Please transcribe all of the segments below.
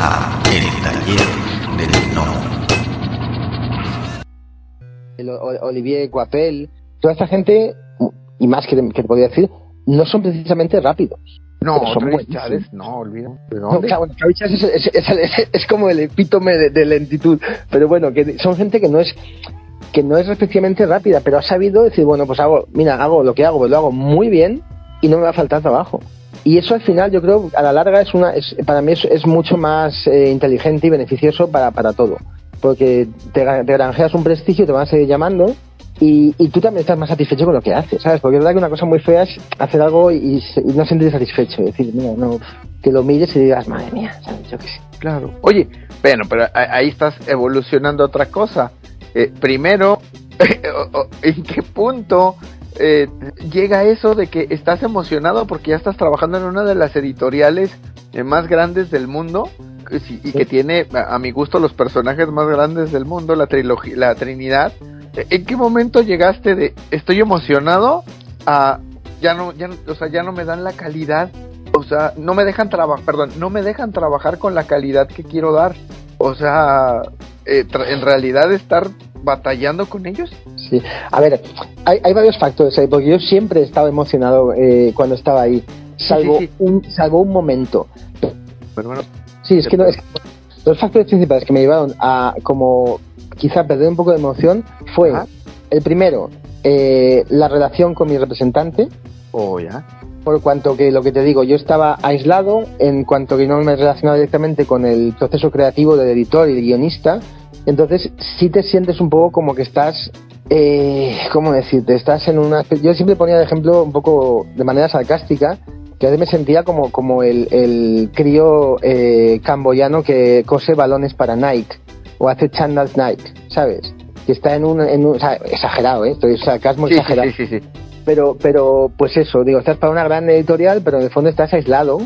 a El Taller del No. El O- Olivier Coapel, toda esta gente, y más que te, que te podría decir, no son precisamente rápidos. No, son. Chávez, no, olvida. ¿De No, claro, es, es- es- es- es como el epítome de, de lentitud, pero bueno, que son gente que no es que no es especialmente rápida, pero ha sabido decir, bueno, pues hago, mira, hago lo que hago, pues lo hago muy bien y no me va a faltar trabajo. Y eso al final yo creo a la larga es una es, para mí es, es mucho más eh, inteligente y beneficioso para, para todo, porque te, te granjeas un prestigio, te van a seguir llamando y, y tú también estás más satisfecho con lo que haces, ¿sabes? Porque es verdad que una cosa muy fea es hacer algo y, y no sentirte satisfecho, decir, mira, no, que lo mires y digas, madre mía, ¿sabes? Yo qué sé. Claro. Oye, bueno, pero ahí estás evolucionando otra cosa. Eh, primero, ¿en qué punto eh, llega eso de que estás emocionado porque ya estás trabajando en una de las editoriales eh, más grandes del mundo y que tiene, a, a mi gusto, los personajes más grandes del mundo, la trilogía, la Trinidad? Eh, ¿En qué momento llegaste de estoy emocionado a ya no, ya, o sea, ya no me dan la calidad o sea, no me dejan trabajar, perdón, no me dejan trabajar con la calidad que quiero dar. O sea, eh, en realidad estar batallando con ellos. Sí, a ver, hay, hay varios factores ahí, porque yo siempre he estado emocionado eh, cuando estaba ahí, salvo, sí, sí. Un, salvo un momento. Pero bueno, Sí, es que, no, es que los factores principales que me llevaron a como quizá perder un poco de emoción fue Ajá. el primero, eh, la relación con mi representante, oh, ya. por cuanto que lo que te digo, yo estaba aislado en cuanto que no me relacionaba directamente con el proceso creativo del editor y el guionista, entonces sí te sientes un poco como que estás, eh, ¿cómo decirte? Estás en una... Yo siempre ponía de ejemplo un poco de manera sarcástica, que a veces me sentía como, como el, el crío eh, camboyano que cose balones para Nike o hace chandals Nike, ¿sabes? Que está en un... En un o sea, exagerado, ¿eh? Estoy sarcasmo Sí, exagerado sí, sí, sí. pero pero pues eso digo estás para una gran editorial pero en el fondo estás aislado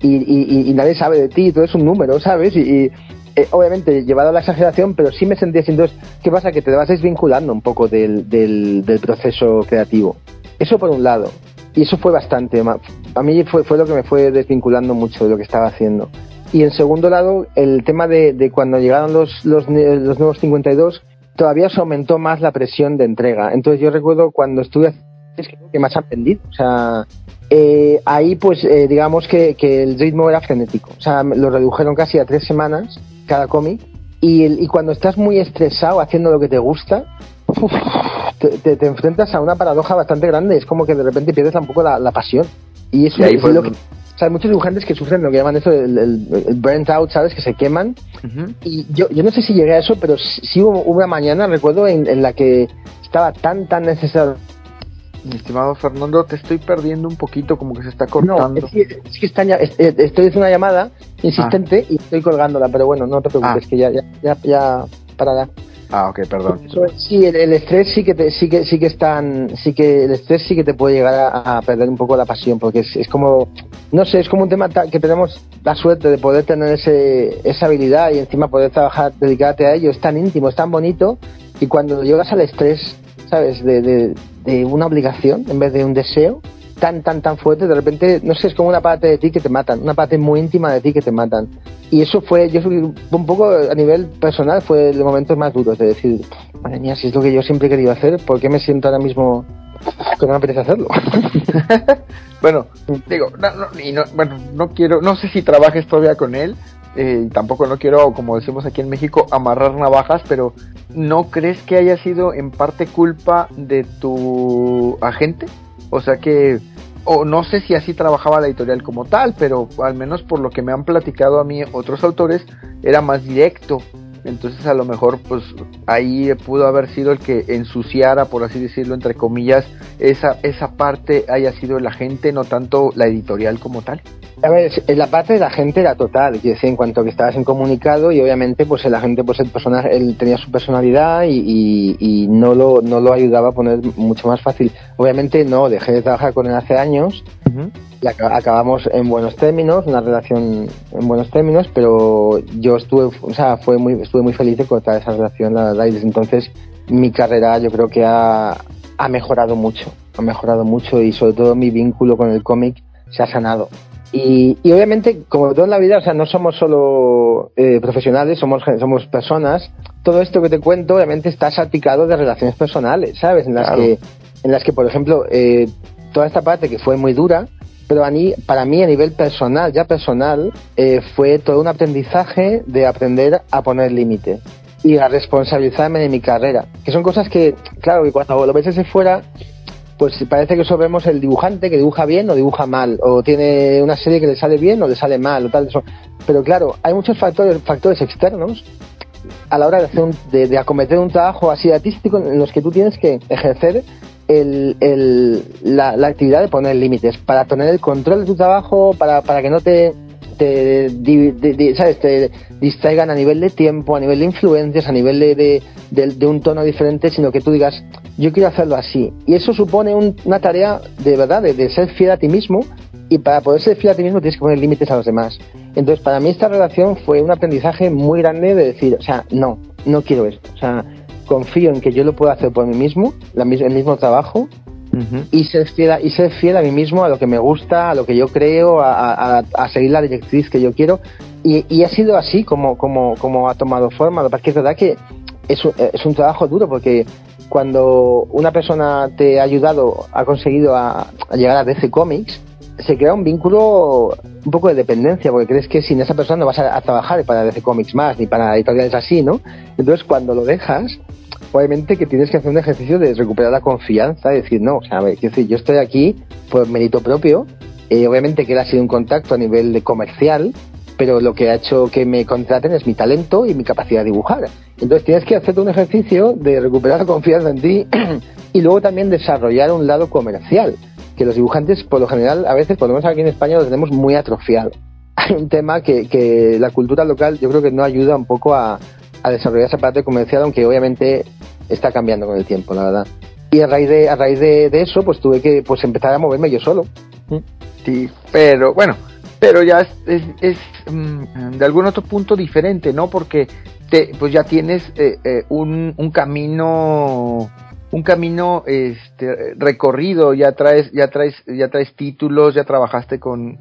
y, y- y- y nadie sabe de ti todo es un número sabes y, y, eh, obviamente llevado a la exageración pero sí me sentía así. Entonces qué pasa que te vas desvinculando un poco del, del, del proceso creativo. Eso por un lado. Y eso fue bastante a mí fue fue lo que me fue desvinculando mucho de lo que estaba haciendo. Y en segundo lado el tema de, de cuando llegaron los, los los nuevos 52 todavía se aumentó más la presión de entrega. Entonces yo recuerdo cuando estuve es que más han vendido. O sea, eh, ahí pues eh, digamos que, que el ritmo era frenético. O sea, lo redujeron casi a tres semanas cada cómic. Y, y cuando estás muy estresado haciendo lo que te gusta, uf, te, te- te enfrentas a una paradoja bastante grande. Es como que de repente pierdes un poco la, la pasión. Y eso es lo que... O sea, hay muchos dibujantes que sufren lo que llaman eso el, el- el burnt out, ¿sabes? Que se queman y yo, yo no sé si llegué a eso, pero sí hubo una mañana, recuerdo, en, en la que estaba tan, tan necesario. Mi estimado Fernando, te estoy perdiendo un poquito, como que se está No, cortando. es que, es que está es- estoy haciendo una llamada insistente y estoy colgándola, pero bueno, no te preocupes, Ah. que ya, ya, ya, ya parará. Ah, ok, perdón. Sí, el, el estrés sí que te, sí que sí que están, sí que el estrés sí que te puede llegar a, a perder un poco la pasión, porque es, es como, no sé, es como un tema que tenemos la suerte de poder tener ese, esa habilidad y encima poder trabajar, dedicarte a ello, es tan íntimo, es tan bonito, y cuando llegas al estrés, ¿sabes? De, de, de una obligación en vez de un deseo tan, tan, tan fuerte, de repente, no sé, es como una parte de ti que te matan, una parte muy íntima de ti que te matan. Y eso fue, yo un poco a nivel personal, fue de momentos más duros de decir, madre mía, si es lo que yo siempre he querido hacer, ¿por qué me siento ahora mismo que no me apetece hacerlo? Bueno, digo, no, no, no, bueno, no quiero, no sé si trabajes todavía con él, eh, tampoco no quiero, como decimos aquí en México, amarrar navajas, pero ¿no crees que haya sido en parte culpa de tu agente? O sea que, o no sé si así trabajaba la editorial como tal, pero al menos por lo que me han platicado a mí otros autores, era más directo. Entonces a lo mejor pues ahí pudo haber sido el que ensuciara, por así decirlo, entre comillas, esa, esa parte haya sido el agente, no tanto la editorial como tal. A ver, es- la parte de la gente era total, quiero decir, en cuanto que estabas en comunicado y obviamente pues el agente pues el personaje, él tenía su personalidad y, y- y no lo no lo ayudaba a poner mucho más fácil. Obviamente no, dejé de trabajar con él hace años y aca- acabamos en buenos términos, una relación en buenos términos, pero yo estuve, o sea, fue muy, estuve muy feliz de cortar esa relación, la verdad, y desde entonces mi carrera yo creo que ha, ha mejorado mucho, ha mejorado mucho y sobre todo mi vínculo con el cómic se ha sanado. Y, obviamente, como todo en la vida, o sea, no somos solo eh, profesionales, somos, somos personas. Todo esto que te cuento, obviamente, está salpicado de relaciones personales, ¿sabes? En las, que, en las que, por ejemplo, eh, toda esta parte que fue muy dura, pero a mí, para mí a nivel personal, ya personal, eh, fue todo un aprendizaje de aprender a poner límite y a responsabilizarme de mi carrera, que son cosas que, claro, que cuando lo ves desde fuera, pues parece que solo vemos el dibujante que dibuja bien o dibuja mal, o tiene una serie que le sale bien o le sale mal, o tal. Eso. Pero claro, hay muchos factores, factores externos a la hora de, hacer de, acometer un trabajo así artístico en los que tú tienes que ejercer el, la, actividad de poner límites, para tener el control de tu trabajo, para, para que no te, te, ¿sabes? te distraigan a nivel de tiempo, a nivel de influencias, a nivel de, de, un tono diferente, sino que tú digas, yo quiero hacerlo así. Y eso supone una tarea de verdad, de, ser fiel a ti mismo, y para poder ser fiel a ti mismo tienes que poner límites a los demás. Entonces, para mí esta relación fue un aprendizaje muy grande de decir, o sea, no, no quiero esto. O sea, confío en que yo lo puedo hacer por mí mismo, la, el mismo trabajo, y, ser fiel a, y ser fiel a mí mismo, a lo que me gusta, a lo que yo creo, a, seguir la directriz que yo quiero. Y, ha sido así como, como, como ha tomado forma. Lo que es verdad que es es un trabajo duro porque cuando una persona te ha ayudado, ha conseguido a, llegar a DC Comics, se crea un vínculo un poco de dependencia, porque crees que sin esa persona no vas a, a, trabajar para DC Comics más, ni para editoriales así, ¿no? Entonces, cuando lo dejas, obviamente que tienes que hacer un ejercicio de recuperar la confianza, decir, no, o sea, decir, yo estoy aquí por mérito propio, eh, obviamente que él ha sido un contacto a nivel de comercial, pero lo que ha hecho que me contraten es mi talento y mi capacidad de dibujar. Entonces tienes que hacerte un ejercicio de recuperar la confianza en ti y luego también desarrollar un lado comercial, que los dibujantes por lo general a veces, por lo menos aquí en España, lo tenemos muy atrofiado. Hay un tema que, que la cultura local yo creo que no ayuda un poco a, a desarrollar esa parte comercial, aunque obviamente está cambiando con el tiempo, la verdad. Y a raíz de, a raíz de, eso, pues tuve que pues empezar a moverme yo solo. Sí, pero bueno, pero ya es, es, mm, de algún otro punto diferente, ¿no? Porque te, pues ya tienes eh, eh, un, un camino un camino este recorrido ya traes ya traes ya traes títulos ya trabajaste con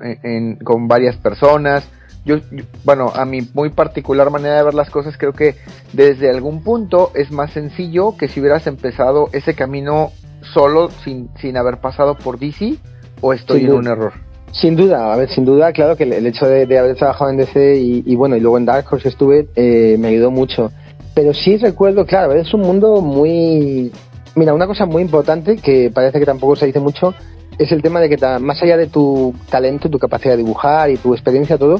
con varias personas yo, bueno, a mi muy particular manera de ver las cosas, creo que desde algún punto es más sencillo que si hubieras empezado ese camino solo, sin, sin haber pasado por DC, o estoy en un error. Sin duda, a ver, sin duda, claro que el, hecho de, haber trabajado en DC y, bueno, y luego en Dark Horse estuve, eh, me ayudó mucho. Pero sí recuerdo, claro, es un mundo muy... Mira, una cosa muy importante que parece que tampoco se dice mucho es el tema de que más allá de tu talento, tu capacidad de dibujar y tu experiencia, todo,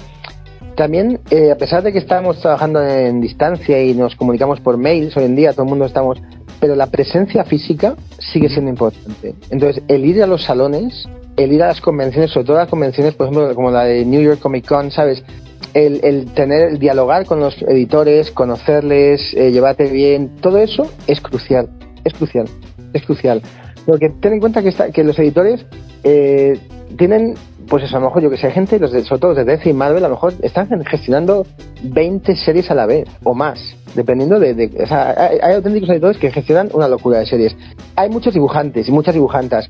también, eh, a pesar de que estamos trabajando en distancia y nos comunicamos por mails, hoy en día todo el mundo estamos, pero la presencia física sigue siendo importante. Entonces, el ir a los salones, el ir a las convenciones, sobre todo las convenciones, por ejemplo, como la de New York Comic Con, ¿sabes? El, el tener, el dialogar con los editores, conocerles, eh, llevarte bien, todo eso es crucial, es crucial, es crucial. Porque ten en cuenta que, está, que los editores eh, tienen pues eso, a lo mejor yo que sé, gente, los de, sobre todo los de DC y Marvel, a lo mejor están gestionando 20 series a la vez o más, dependiendo de. o sea, hay, auténticos editores que gestionan una locura de series. Hay muchos dibujantes y muchas dibujantas.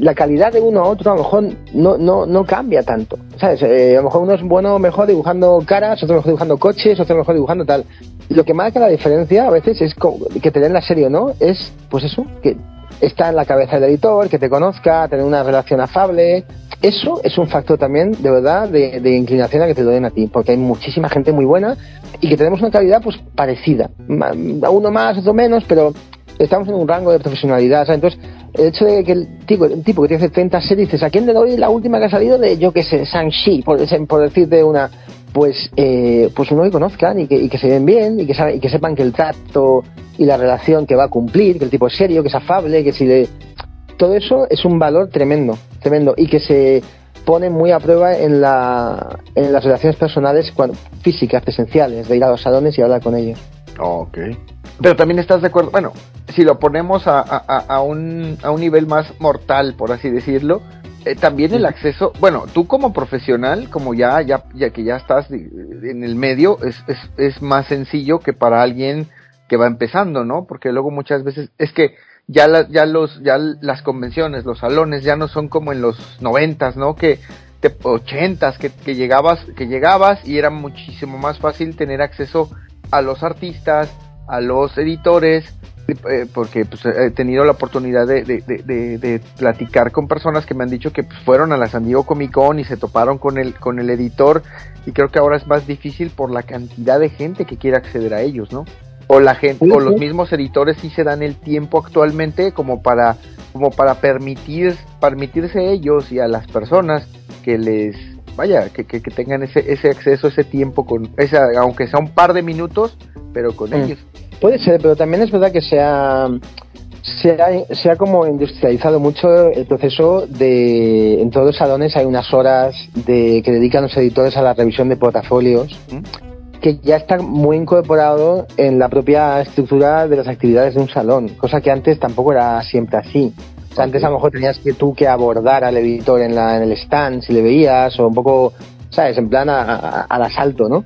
La calidad de uno a otro a lo mejor no, no, no cambia tanto. ¿Sabes? Eh, a lo mejor uno es bueno mejor dibujando caras, otro mejor dibujando coches, otro mejor dibujando tal. Lo que marca la diferencia a veces es que te den la serie o no, es pues eso, que está en la cabeza del editor, que te conozca, tener una relación afable. Eso es un factor también, de verdad, de, inclinación a que te den a ti, porque hay muchísima gente muy buena y que tenemos una calidad pues parecida. Uno más, otro menos, pero estamos en un rango de profesionalidad. Entonces, el hecho de que el tipo, el tipo que tiene 30 series, ¿a quién le doy la última que ha salido de, yo qué sé, Shang-Chi, por, por decirte una, pues, eh, pues uno que conozcan y que, y que se ven bien y que, y que sepan que el trato y la relación que va a cumplir, que el tipo es serio, que es afable, que si le... Todo eso es un valor tremendo, tremendo, y que se pone muy a prueba en, la, en las relaciones personales físicas, presenciales, de ir a los salones y hablar con ellos. Ok. Pero también estás de acuerdo, bueno, si lo ponemos a, a, a, un, a un nivel más mortal, por así decirlo, eh, también el acceso, bueno, tú como profesional, como ya, ya, ya que ya estás en el medio, es, es, es más sencillo que para alguien que va empezando, ¿no? Porque luego muchas veces es que ya ya los ya las convenciones, los salones ya no son como en los noventas, ¿no? Que ochentas que, que llegabas que llegabas y era muchísimo más fácil tener acceso a los artistas a los editores eh, porque pues, he tenido la oportunidad de, de, platicar con personas que me han dicho que pues, fueron a la San Diego Comic Con y se toparon con el, con el editor y creo que ahora es más difícil por la cantidad de gente que quiere acceder a ellos, ¿no? O la gente, o los mismos editores sí se dan el tiempo actualmente como para, como para permitir, permitirse ellos y a las personas que les vaya, que, que, tengan ese, ese acceso, ese tiempo con, esa, aunque sea un par de minutos, pero con mm. ellos. Puede ser, pero también es verdad que se ha, se ha, como industrializado mucho el proceso de... En todos los salones hay unas horas de que dedican los editores a la revisión de portafolios que ya está muy incorporado en la propia estructura de las actividades de un salón, cosa que antes tampoco era siempre así. antes a lo mejor tenías que tú que abordar al editor en, la, en el stand si le veías o un poco, ¿sabes? En plan al asalto, ¿no?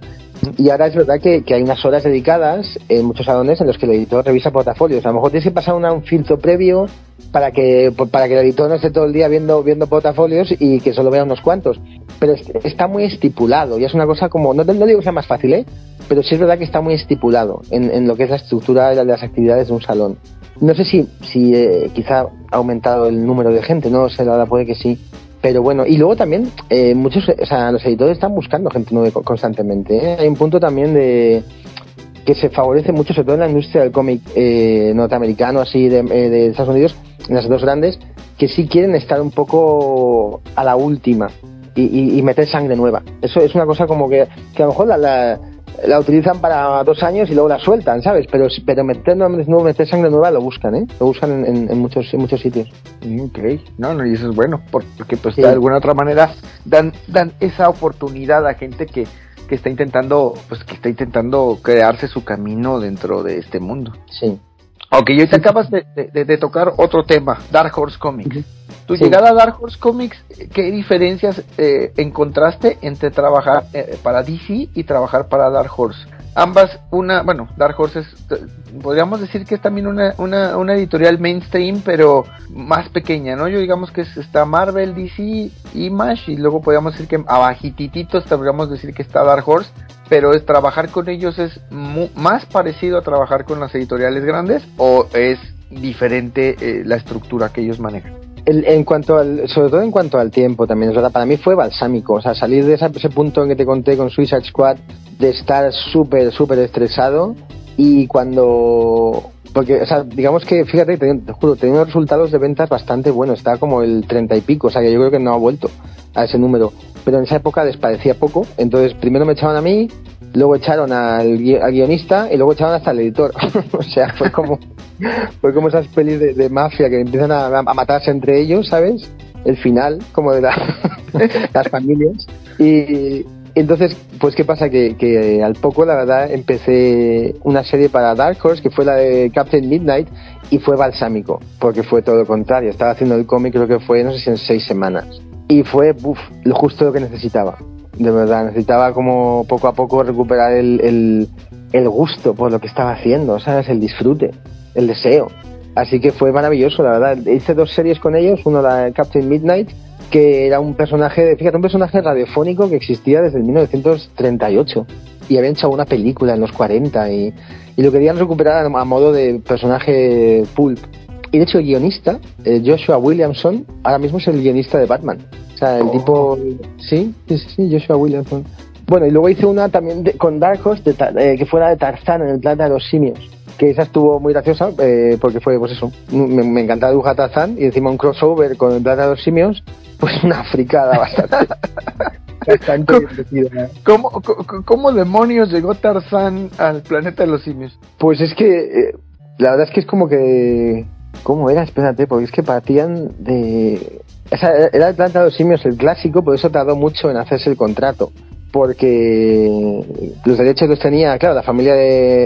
Y ahora es verdad que, hay unas horas dedicadas en muchos salones en los que el editor revisa portafolios. A lo mejor tienes que pasar un filtro previo para que para que el editor no esté todo el día viendo viendo portafolios y que solo vea unos cuantos. Pero está muy estipulado y es una cosa como, no, no digo que sea más fácil, ¿eh? pero sí es verdad que está muy estipulado en, lo que es la estructura de las actividades de un salón. No sé si, si eh, quizá ha aumentado el número de gente, no sé, la verdad puede que sí, pero bueno, y luego también, eh, muchos, o sea, los editores están buscando gente nueva constantemente. ¿eh? Hay un punto también de que se favorece mucho, sobre todo en la industria del cómic eh, norteamericano, así de, de, Estados Unidos, en las dos grandes, que sí quieren estar un poco a la última y, y, meter sangre nueva. Eso es una cosa como que, que a lo mejor la la utilizan para dos años y luego la sueltan, ¿sabes? Pero, pero meter, no, meter sangre nueva lo buscan, ¿eh? Lo buscan en, muchos, en muchos sitios. Ok, no, no, y eso es bueno, porque pues de alguna otra manera dan, dan esa oportunidad a gente que, que está intentando, pues que está intentando crearse su camino dentro de este mundo. Sí. Ok, y te acabas de, de, tocar otro tema, Dark Horse Comics. Tu llegada a Dark Horse Comics, ¿qué diferencias eh, encontraste entre trabajar eh, para DC y trabajar para Dark Horse? Ambas, una, bueno, Dark Horse es, podríamos decir que es también una, una, una editorial mainstream, pero más pequeña, ¿no? Yo digamos que está Marvel, DC, Image, y luego podríamos decir que abajitititos, podríamos decir que está Dark Horse, pero es trabajar con ellos es más parecido a trabajar con las editoriales grandes o es diferente eh, la estructura que ellos manejan en cuanto al, sobre todo en cuanto al tiempo también, para mí fue balsámico, o sea, salir de ese, punto en que te conté con Suicide Squad, de estar súper, súper estresado y cuando, porque, o sea, digamos que, fíjate, te, juro, tenía unos resultados de ventas bastante buenos, estaba como el treinta y pico, o sea, que yo creo que no ha vuelto a ese número, pero en esa época desparecía poco, entonces primero me echaban a mí, luego echaron al, guionista y luego echaron hasta el editor. o sea, fue como, fue como esas pelis de, mafia que empiezan a, matarse entre ellos, ¿sabes? El final, como de las familias. Y entonces, pues, ¿qué pasa? Que, que, al poco, la verdad, empecé una serie para Dark Horse, que fue la de Captain Midnight, y fue balsámico, porque fue todo lo contrario. Estaba haciendo el cómic, creo que fue, no sé si en seis semanas. Y fue, uff, lo justo lo que necesitaba de verdad. Necesitaba como poco a poco recuperar el, el, gusto por lo que estaba haciendo, ¿sabes? El disfrute, el deseo. Así que fue maravilloso, la verdad. Hice dos series con ellos, uno la Captain Midnight, que era un personaje, fíjate, un personaje radiofónico que existía desde el 1938 y habían hecho una película en los 40 y, y lo querían recuperar a, modo de personaje pulp. Y de hecho el guionista, eh, Joshua Williamson, ahora mismo es el guionista de Batman sea, el tipo. Sí, sí, sí, Joshua Williamson. Bueno, y luego hice una también con Dark Horse eh, que fuera de Tarzán en el planeta de los simios. Que esa estuvo muy graciosa eh, porque fue, pues eso, me, me encantaba dibujar Tarzán y encima un crossover con el planeta de los simios, pues una fricada bastante. bastante ¿Cómo, ¿Cómo, demonios llegó Tarzán al planeta de los simios? Pues es que eh, la verdad es que es como que. ¿Cómo era? Espérate, porque es que partían de era el Planta de los Simios el clásico, por eso tardó mucho en hacerse el contrato. Porque los derechos los tenía, claro, la familia de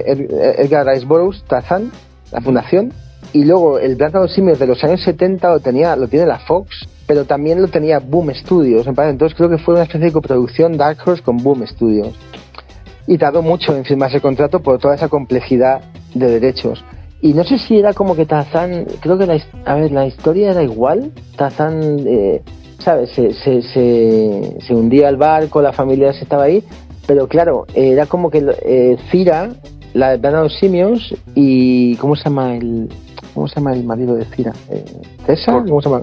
Edgar Rice Burroughs, Tarzan, la fundación, y luego el Planta de los Simios de los años 70 lo, tenía, lo tiene la Fox, pero también lo tenía Boom Studios. Entonces creo que fue una especie de coproducción Dark Horse con Boom Studios. Y tardó mucho en firmarse el contrato por toda esa complejidad de derechos. Y no sé si era como que Tarzán, creo que la, a ver, la historia era igual. Tarzán eh, ¿sabes? Se, se, se, se hundía el barco, la familia se estaba ahí, pero claro, era como que eh, Cira, la de Planeta de los Simios, y ¿cómo se llama el cómo se llama el marido de Cira? Eh, ¿César? ¿Cómo se llama?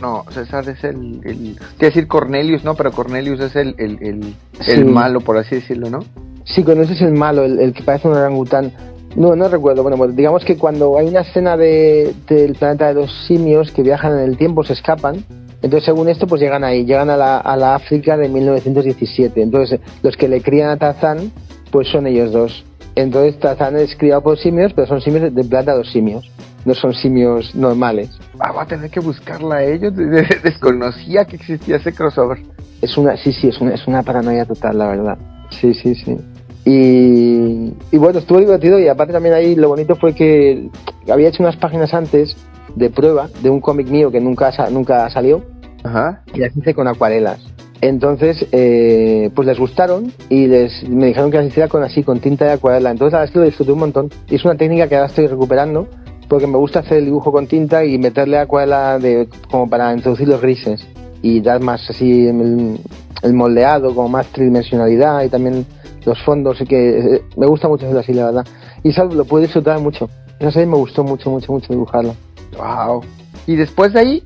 No, César es el, el quiero decir Cornelius, no, pero Cornelius es el, el, el, Sí. el malo, por así decirlo, ¿no? Sí, ese es el malo, el, el que parece un orangután. No, no recuerdo. Bueno, pues digamos que cuando hay una escena de, del planeta de los simios que viajan en el tiempo, se escapan. Entonces, según esto, pues llegan ahí, llegan a la, a la África de 1917. Entonces, los que le crían a Tarzán, pues son ellos dos. Entonces, Tarzán es criado por simios, pero son simios de los simios. No son simios normales. Ah, va a tener que buscarla a ellos. de- de- Desconocía que existía ese crossover. Es una, sí, sí, es una, es una paranoia total, la verdad. Sí, sí, sí. Y, y bueno, estuvo divertido y aparte también ahí lo bonito fue que había hecho unas páginas antes de prueba de un cómic mío que nunca, nunca salió Ajá. y las hice con acuarelas. Entonces, eh, pues les gustaron y les, me dijeron que las hiciera con así, con tinta de acuarela. Entonces, la verdad es que lo disfruté un montón. Y es una técnica que ahora estoy recuperando porque me gusta hacer el dibujo con tinta y meterle acuarela de, como para introducir los grises y dar más así el, el moldeado, como más tridimensionalidad y también los fondos. Y que eh, me gusta mucho hacerlo así, la verdad. Y eso lo pude disfrutar mucho. Esa serie me gustó mucho, mucho, mucho dibujarla. Wow. Y después de ahí,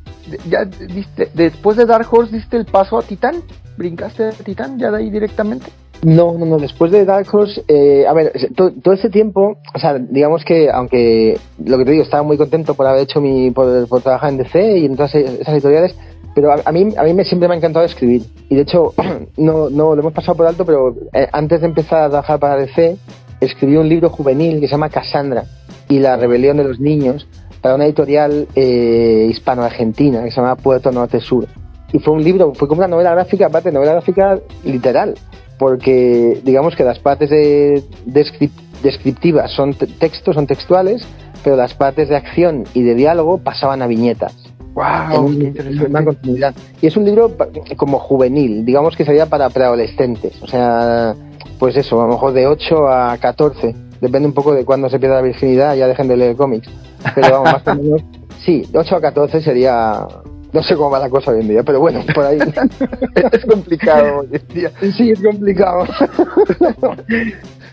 ya diste, después de Dark Horse diste el paso a Titán. ¿Brincaste a Titán ya de ahí directamente? No, no, no. Después de Dark Horse, eh, a ver, to- todo ese tiempo, o sea, digamos que, aunque lo que te digo, estaba muy contento por haber hecho mi, por, trabajar en DC y en todas esas editoriales, pero a, a mí, a mí me, siempre me ha encantado escribir. Y de hecho, no, no lo hemos pasado por alto, pero eh, antes de empezar a trabajar para DC, escribí un libro juvenil que se llama Cassandra y la rebelión de los niños para una editorial eh, hispano-argentina que se llama Puerto Norte Sur. Y fue un libro, fue como una novela gráfica, aparte novela gráfica literal, porque digamos que las partes de, descrip- descriptivas son te- textos, son textuales, pero las partes de acción y de diálogo pasaban a viñetas. en Wow, un- qué en una continuidad. Y es un libro como juvenil, digamos que sería para preadolescentes, o sea, pues eso, a lo mejor de 8 a 14, depende un poco de cuándo se pierda la virginidad, ya dejen de leer cómics, pero vamos, más o menos, sí, de 8 a 14 sería, no sé cómo va la cosa hoy en día, pero bueno, por ahí. es complicado hoy en día. Sí, es complicado.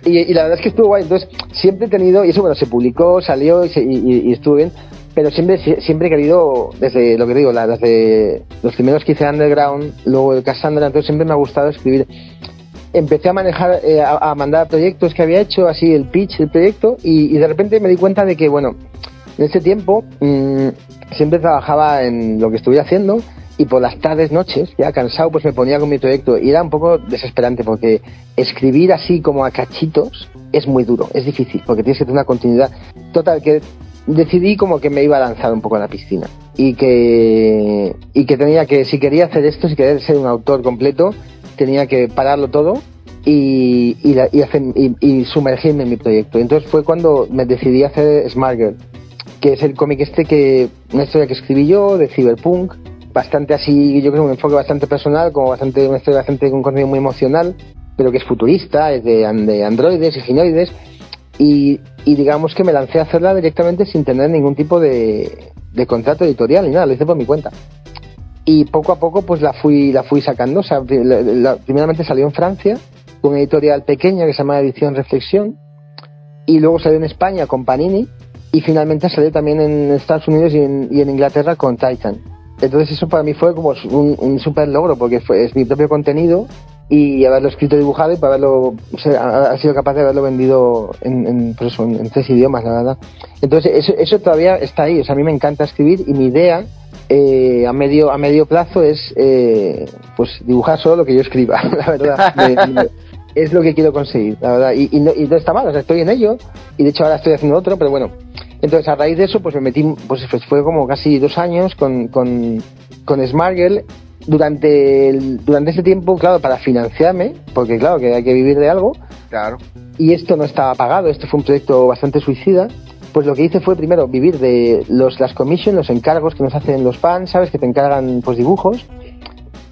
y, y la verdad es que estuvo guay. Entonces, siempre he tenido, y eso bueno, se publicó, salió y, se- y- y- estuvo bien, pero siempre, sie- siempre he querido, desde lo que digo, la- desde los primeros que hice Underground, luego el Cassandra, entonces siempre me ha gustado escribir. Empecé a manejar, eh, a, a mandar proyectos que había hecho, así el pitch del proyecto, y, y de repente me di cuenta de que, bueno, en ese tiempo mm, siempre trabajaba en lo que estuviera haciendo y por las tardes, noches, ya cansado, pues me ponía con mi proyecto y era un poco desesperante porque escribir así como a cachitos es muy duro, es difícil porque tienes que tener una continuidad. Total, que decidí como que me iba a lanzar un poco a la piscina y que, y que tenía que, si quería hacer esto, si quería ser un autor completo, tenía que pararlo todo y, y, y hacer- y- sumergirme en mi proyecto. Entonces fue cuando me decidí a hacer Smart Girl, que es el cómic este que, una historia que escribí yo de cyberpunk, bastante así, yo creo un enfoque bastante personal, como bastante, una historia bastante con contenido muy emocional, pero que es futurista, es de, de androides y ginoides, y, y digamos que me lancé a hacerla directamente sin tener ningún tipo de, de contrato editorial ni nada, lo hice por mi cuenta. Y poco a poco pues la fui, la fui sacando, o sea, la- la- primeramente salió en Francia, con una editorial pequeña que se llama Edición Reflexión, y luego salió en España con Panini, y finalmente salió también en Estados Unidos y en, y en Inglaterra con Titan. Entonces eso para mí fue como un, un super logro porque fue, es mi propio contenido y haberlo escrito y dibujado y para haberlo, ha- sido capaz de haberlo vendido en, en, pues en- tres idiomas, la verdad. Entonces eso, eso todavía está ahí, o sea, a mí me encanta escribir y mi idea eh, a medio a medio plazo es eh, pues dibujar solo lo que yo escriba, la verdad. es lo que quiero conseguir, la verdad. Y, y no, y no está mal, o sea, estoy en ello y de hecho ahora estoy haciendo otro, pero bueno. Entonces a raíz de eso pues me metí, pues pues, fue como casi dos años con, con, con Smart Girl. Durante, el- durante ese tiempo, claro, para financiarme, porque claro que hay que vivir de algo, Claro. y esto no estaba pagado, esto fue un proyecto bastante suicida, pues lo que hice fue primero vivir de los, las commissions, los encargos que nos hacen los fans, ¿sabes? Que te encargan pues dibujos.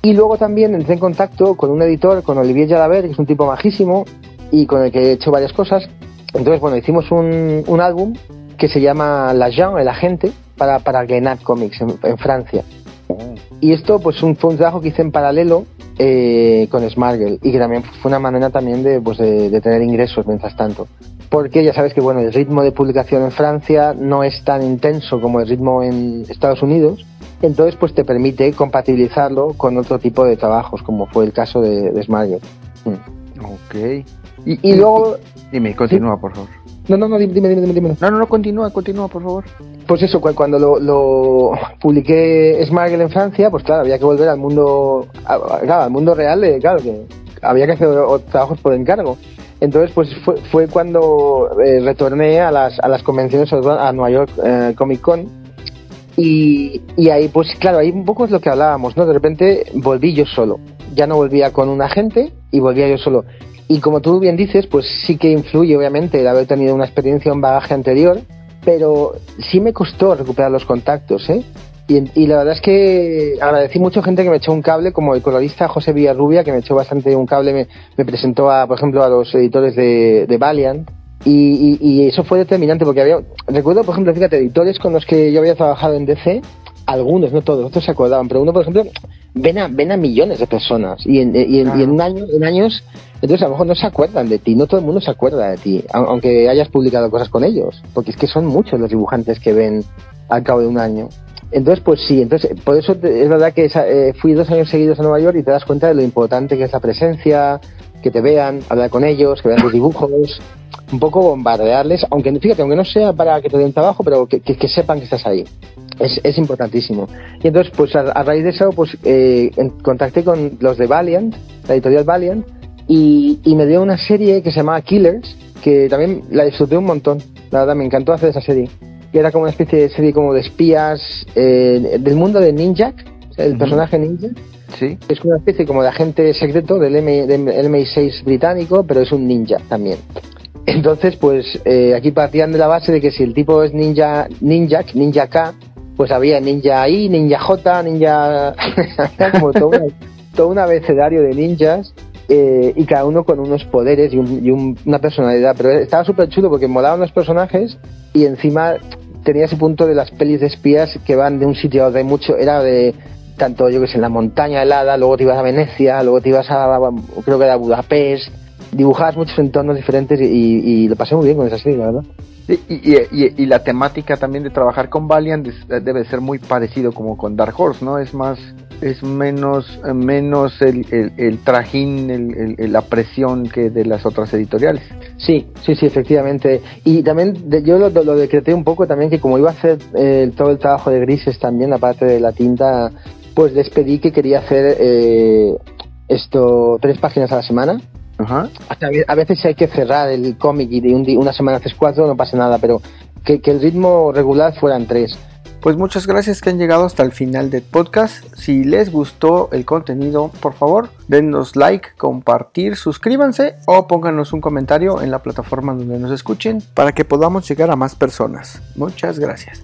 Y luego también entré en contacto con un editor, con Olivier Jadaver, que es un tipo majísimo y con el que he hecho varias cosas. Entonces, bueno, hicimos un, un álbum que se llama L'Agent, el agente, para, para Glenat Comics en, en Francia. Y esto pues un, fue un trabajo que hice en paralelo eh, con Smargel y que también fue una manera también de, pues, de, tener ingresos mientras tanto. Porque ya sabes que bueno, el ritmo de publicación en Francia no es tan intenso como el ritmo en Estados Unidos, entonces pues te permite compatibilizarlo con otro tipo de trabajos, como fue el caso de, de mm. Ok. Y, luego... Dime, continúa, por favor. No, no, no, dime, dime, dime, dime. No, no, no, continúa, continúa, por favor. Pues eso, cuando lo, lo publiqué Smargel en Francia, pues claro, había que volver al mundo, claro, al mundo real, claro, que había que hacer trabajos por encargo. Entonces, pues fue, fue cuando eh, retorné a las, a las convenciones a Nueva York eh, Comic Con y, ahí, pues claro, ahí un poco es lo que hablábamos, ¿no? De repente volví yo solo. Ya no volvía con un agente y volvía yo solo. Y como tú bien dices, pues sí que influye obviamente el haber tenido una experiencia, un bagaje anterior, pero sí me costó recuperar los contactos, ¿eh? Y, la verdad es que agradecí mucho gente que me echó un cable, como el colorista José Villarrubia, que me echó bastante un cable, me, me presentó, a, por ejemplo, a los editores de, de Valiant, y, y, eso fue determinante porque había, recuerdo, por ejemplo, fíjate, editores con los que yo había trabajado en DC, algunos, no todos, otros se acordaban, pero uno, por ejemplo, ven a, ven a millones de personas y en, y en, y en, un año, en años, entonces a lo mejor no se acuerdan de ti, no todo el mundo se acuerda de ti, aunque hayas publicado cosas con ellos, porque es que son muchos los dibujantes que ven al cabo de un año. Entonces, pues sí, entonces por eso es verdad que eh, fui dos años seguidos a Nueva York y te das cuenta de lo importante que es la presencia, que te vean, hablar con ellos, que vean tus dibujos, un poco bombardearles, aunque fíjate, aunque no sea para que te den trabajo, pero que, que, sepan que estás ahí. Es, es importantísimo. Y entonces, pues a, raíz de eso, pues eh, contacté con los de Valiant, la editorial Valiant, y, y, me dio una serie que se llamaba Killers, que también la disfruté un montón. La verdad, me encantó hacer esa serie. Que era como una especie de serie como de espías eh, del mundo de Ninja, el personaje Ninja. Sí. Es una especie como de agente secreto del, M, del MI6 británico, pero es un ninja también. Entonces, pues eh, aquí partían de la base de que si el tipo es ninja, ninja, ninja K, pues había ninja I, ninja J, ninja. como todo, un abecedario de ninjas. Eh, y cada uno con unos poderes y, una personalidad. Pero estaba súper chulo porque molaban los personajes y encima tenía ese punto de las pelis de espías que van de un sitio a mucho. Era de tanto, yo que sé, en la montaña helada, luego te ibas a Venecia, luego te ibas a, creo que era Budapest, dibujabas muchos entornos diferentes y, lo pasé muy bien con esa serie, la verdad. y, la temática también de trabajar con Valiant debe ser muy parecido como con Dark Horse, ¿no? Es más, es menos, menos el, el, trajín, el, la presión que de las otras editoriales. Sí, sí, sí, efectivamente. Y también yo lo, decreté un poco también que como iba a hacer eh, todo el trabajo de grises también, aparte de la tinta, pues les pedí que quería hacer eh, esto tres páginas a la semana a veces hay que cerrar el cómic y de un una semana haces cuatro, no pasa nada, pero que, el ritmo regular fueran tres. Pues muchas gracias que han llegado hasta el final del podcast. Si les gustó el contenido, por favor, denos like, compartir, suscríbanse o pónganos un comentario en la plataforma donde nos escuchen para que podamos llegar a más personas. Muchas gracias.